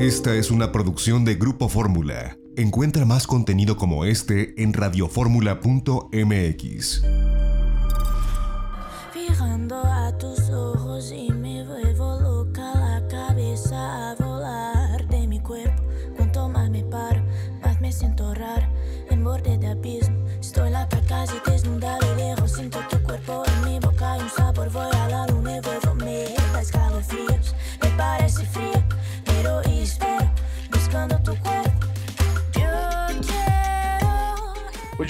Esta es una producción de Grupo Fórmula. Encuentra más contenido como este en radioformula.mx. Fijando a tus ojos y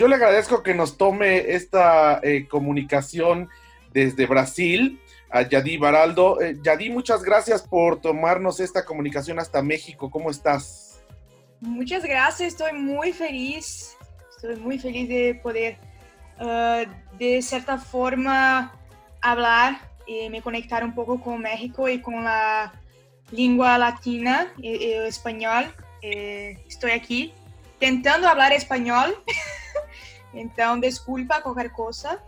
yo le agradezco que nos tome esta eh, comunicación desde Brasil a Yadi Baraldo. Eh, Yadi, muchas gracias por tomarnos esta comunicación hasta México. ¿Cómo estás? Muchas gracias, estoy muy feliz. Estoy muy feliz de poder, eh, de cierta forma, hablar y me conectar un poco con México y con la lengua latina y, y el español. Eh, estoy aquí tentando hablar español, entonces disculpa cualquier cosa.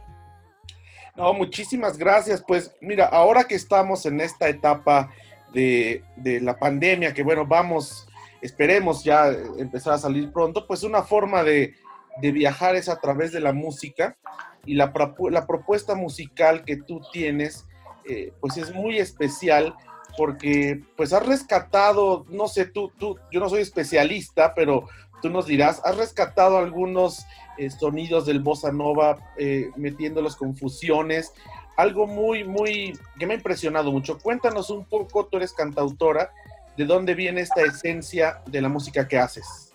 No, muchísimas gracias. Pues mira, ahora que estamos en esta etapa de, de la pandemia, que bueno, vamos, esperemos ya empezar a salir pronto, pues una forma de, de viajar es a través de la música y la, la propuesta musical que tú tienes, eh, pues es muy especial porque pues has rescatado, no sé, tú, tú, yo no soy especialista, pero tú nos dirás, has rescatado algunos eh, sonidos del bossa nova, eh, metiéndolos con fusiones, algo muy, muy, que me ha impresionado mucho. Cuéntanos un poco, tú eres cantautora, de dónde viene esta esencia de la música que haces.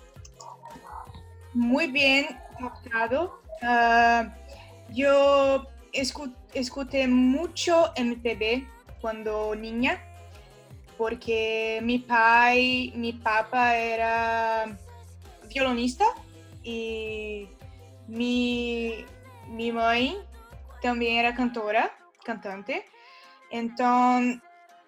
Muy bien captado. Ah, yo escu- escuché mucho MPB cuando niña, porque mi pai, mi papá era violonista y mi, mi mãe también era cantora, cantante. Entonces,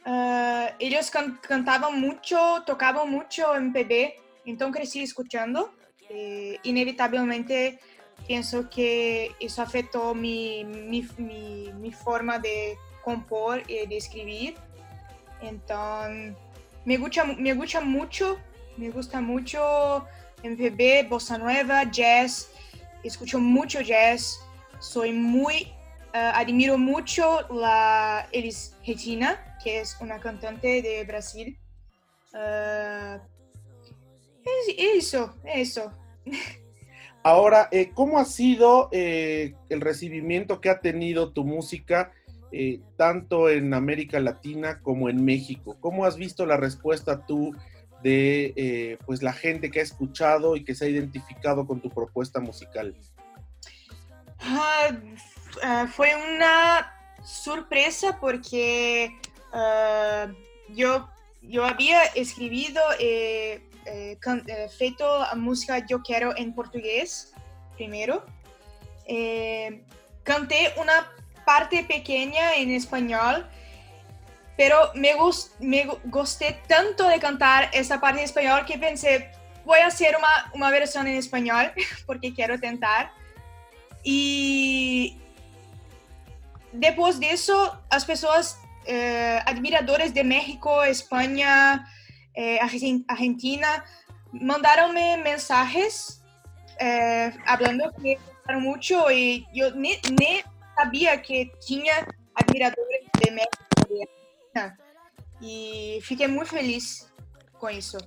ah, ellos can- cantaban mucho, tocaban mucho MPB, entonces crecí escuchando. Eh, inevitavelmente pienso que eso afectó mi, mi, mi- mi forma de compor y de escribir. Entonces, me gusta, me gusta mucho, me gusta mucho MPB, bossa nueva, jazz. Escucho mucho jazz. Soy muy, eh, admiro mucho la Elis Regina, que es una cantante de Brasil. Eh, es eso, eso. Ahora, eh, ¿cómo ha sido el recibimiento que ha tenido tu música tanto en América Latina como en México? ¿Cómo has visto la respuesta tú de eh, pues la gente que ha escuchado y que se ha identificado con tu propuesta musical? Ah, fue una sorpresa porque ah, yo, yo había escribido, eh, eh, can- eh, feito música Yo Quiero en portugués primero. Eh, canté una parte pequeña en español, pero me, gus- me gu- gusté tanto de cantar esa parte en español que pensé, voy a hacer una, una versión en español porque quiero tentar. Y depois disso, as pessoas, eh, admiradores de México, Espanha, eh, Argen- Argentina, mandaram-me mensagens eh, falando que muito e eu nem, nem sabia que tinha admiradores de México E fiquei muito feliz com isso.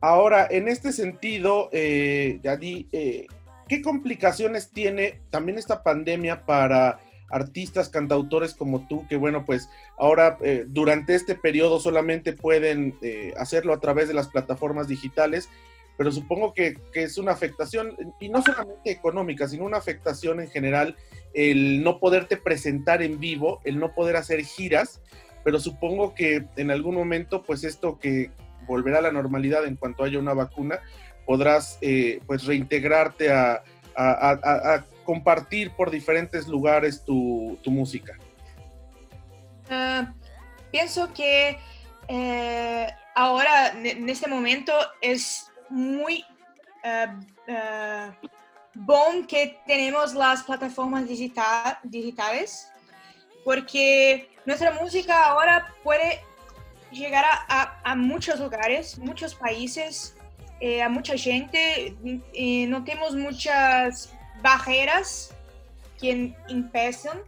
Ahora, en este sentido, eh, Yadi, eh, ¿qué complicaciones tiene también esta pandemia para artistas, cantautores como tú, que bueno, pues ahora eh, durante este periodo solamente pueden eh, hacerlo a través de las plataformas digitales, pero supongo que, que es una afectación, y no solamente económica, sino una afectación en general, el no poderte presentar en vivo, el no poder hacer giras, pero supongo que en algún momento, pues esto que volverá a la normalidad en cuanto haya una vacuna, podrás eh, pues reintegrarte a, compartir por diferentes lugares tu, música. Ah, pienso que eh, ahora, en este momento, es muy ah, ah, bom que tenemos las plataformas digita- digitales, porque nuestra música ahora puede llegar a, a, muchos lugares, muchos países, eh, a mucha gente. Eh, no tenemos muchas barreras que empiezan,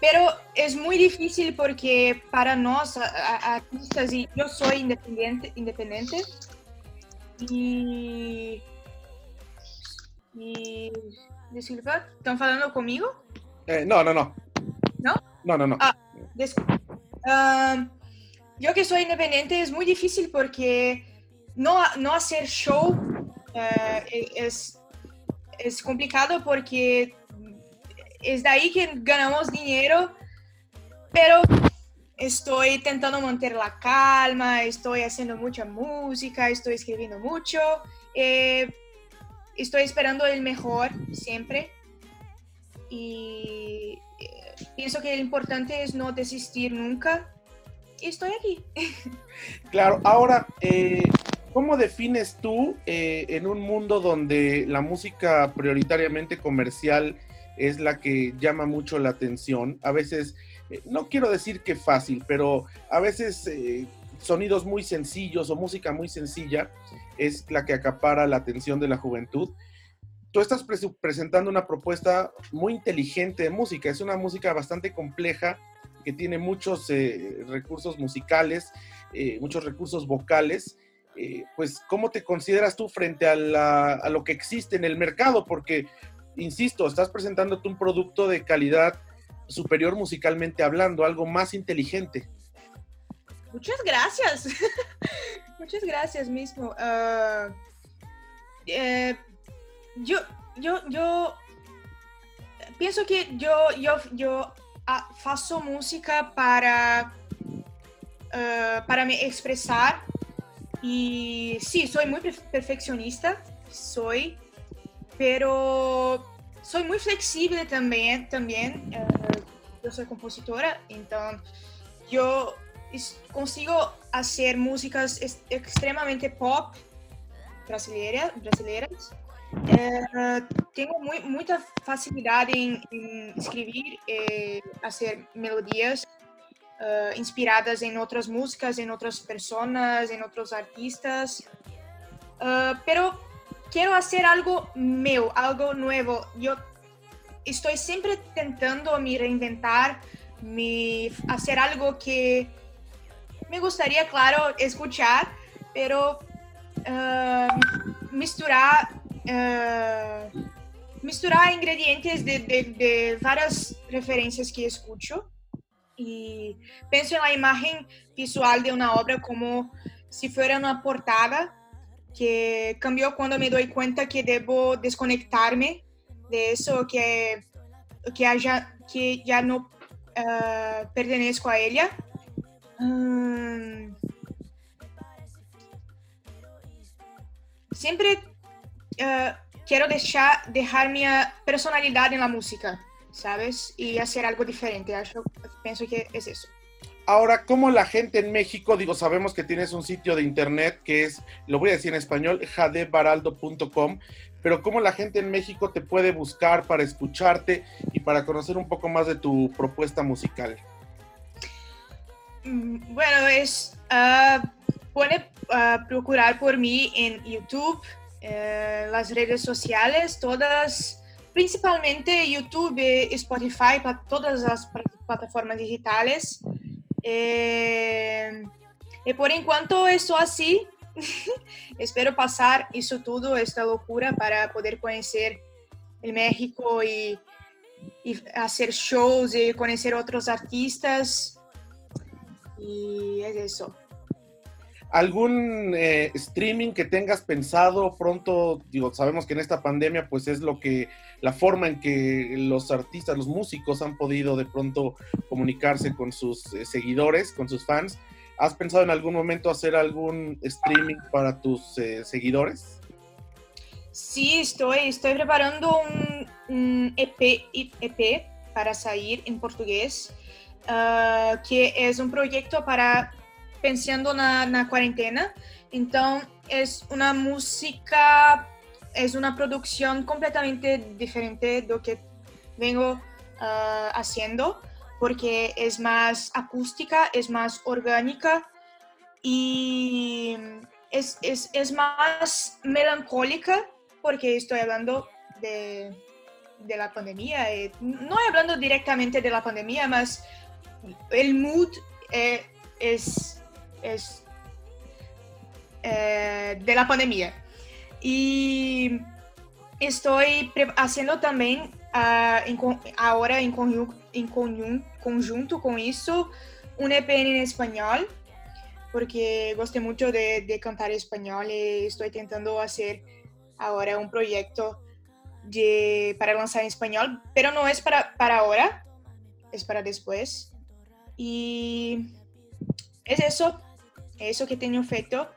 pero es muy difícil porque para nos, artistas, y yo soy independiente, independiente y, y disculpa, ¿están hablando conmigo? Eh, no, no, no. ¿No? No, no. Ah, um, yo que soy independiente es muy difícil porque no, no hacer show uh, es, es complicado porque es de ahí que ganamos dinero, pero estoy intentando mantener la calma, estoy haciendo mucha música, estoy escribiendo mucho, eh, estoy esperando el mejor siempre y eh, pienso que lo importante es no desistir nunca y estoy aquí. Claro, ahora, eh, ¿cómo defines tú en un mundo donde la música prioritariamente comercial es la que llama mucho la atención? A veces eh, no quiero decir que fácil, pero a veces eh, sonidos muy sencillos o música muy sencilla es la que acapara la atención de la juventud. Tú estás presentando una propuesta muy inteligente de música, es una música bastante compleja que tiene muchos eh, recursos musicales, muchos recursos vocales. pues, ¿cómo te consideras tú frente a, lo que existe en el mercado? Porque, insisto, estás presentándote un producto de calidad superior musicalmente hablando, algo más inteligente. Muchas gracias. Muchas gracias mismo. Eh, yo, yo, yo pienso que yo, yo, yo faço música para, uh, para me expresar y sí, soy muy perfeccionista, soy, pero soy muy flexible también, también. Uh, yo soy compositora, entonces yo consigo hacer músicas extremadamente pop brasileiras. brasileiras. Uh, tengo muy, mucha facilidad en, en escribir, eh, hacer melodías uh, inspiradas en otras músicas, en otras personas, en otros artistas. Uh, pero quiero hacer algo mío, algo nuevo. Yo estoy siempre intentando me reinventar, me hacer algo que me gustaría, claro, escuchar, pero uh, misturar, uh, misturar ingredientes de, de, de, varias referencias que escucho y pienso en la imagen visual de una obra como si fuera una portada que cambió cuando me doy cuenta que debo desconectarme de eso, que, que, haya, que ya no uh, pertenezco a ella. Um, siempre uh, quiero dejar, dejar mi personalidad en la música, ¿sabes? Y hacer algo diferente. Yo pienso que es eso. Ahora, ¿cómo la gente en México, digo, sabemos que tienes un sitio de internet que es, lo voy a decir en español, jadebaraldo.com, pero ¿cómo la gente en México te puede buscar para escucharte y para conocer un poco más de tu propuesta musical? Mm, bueno, es, uh, puede uh, procurar por mí en YouTube, eh, las redes sociales, todas, principalmente YouTube, Spotify, para todas las plataformas digitales. Eh, y por enquanto eso así. Espero pasar eso todo, esta locura, para poder conocer el México y, y hacer shows y conocer otros artistas. Y es eso. ¿Algún eh, streaming que tengas pensado pronto? Digo, sabemos que en esta pandemia pues es lo que, la forma en que los artistas, los músicos han podido de pronto comunicarse con sus eh, seguidores, con sus fans. ¿Has pensado en algún momento hacer algún streaming para tus eh, seguidores? Sí, estoy, estoy preparando un, EP, EP, para salir en portugués, ah, que es un proyecto para pensando na, na quarentena. Então, é uma música, é uma produção completamente diferente do que vengo uh, haciendo, porque é mais acústica, é mais orgânica y es, es, es más melancólica porque estoy hablando de, de la pandemia. eh, no hablando directamente de la pandemia, más el mood eh, es, es eh, de la pandemia. Y estoy haciendo también ah, en ahora en, conju- en conjun- conjunto con eso un EP en español porque gosté mucho de, de cantar español y estoy intentando hacer ahora un proyecto de, para lanzar en español, pero no es para, para ahora, es para después. Y es eso, eso que tengo feito.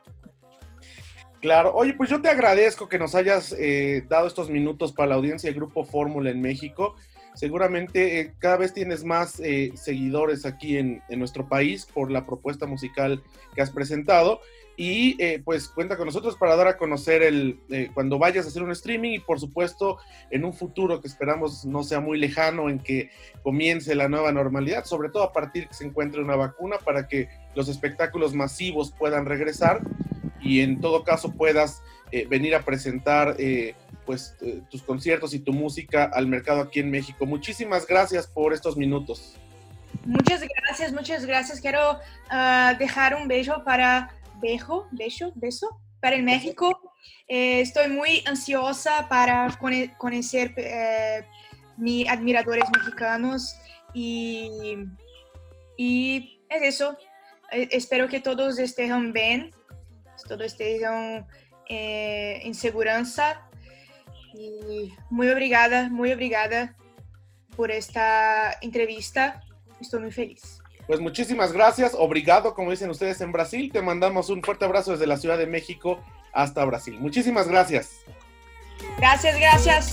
Claro, oye, pues yo te agradezco que nos hayas eh, dado estos minutos para la audiencia del Grupo Fórmula en México. Seguramente eh, cada vez tienes más eh, seguidores aquí en, en nuestro país por la propuesta musical que has presentado. Y pues cuenta con nosotros para dar a conocer el cuando vayas a hacer un streaming y por supuesto en un futuro que esperamos no sea muy lejano en que comience la nueva normalidad, sobre todo a partir que se encuentre una vacuna para que los espectáculos masivos puedan regresar y en todo caso puedas eh, venir a presentar eh, pues eh, tus conciertos y tu música al mercado aquí en México. Muchísimas gracias por estos minutos. Muchas gracias, muchas gracias. Quiero ah, dejar un beso para beso, beso, beso para el México. Estoy muy ansiosa para conocer mis admiradores mexicanos y, y es eso. Eh, espero que todos estén bien, todos estén eh, en seguridad. Y muy obrigada, muy obrigada por esta entrevista. Estoy muy feliz. Pues muchísimas gracias, obrigado, como dicen ustedes en Brasil. Te mandamos un fuerte abrazo desde la Ciudad de México hasta Brasil. Muchísimas gracias. Gracias, gracias.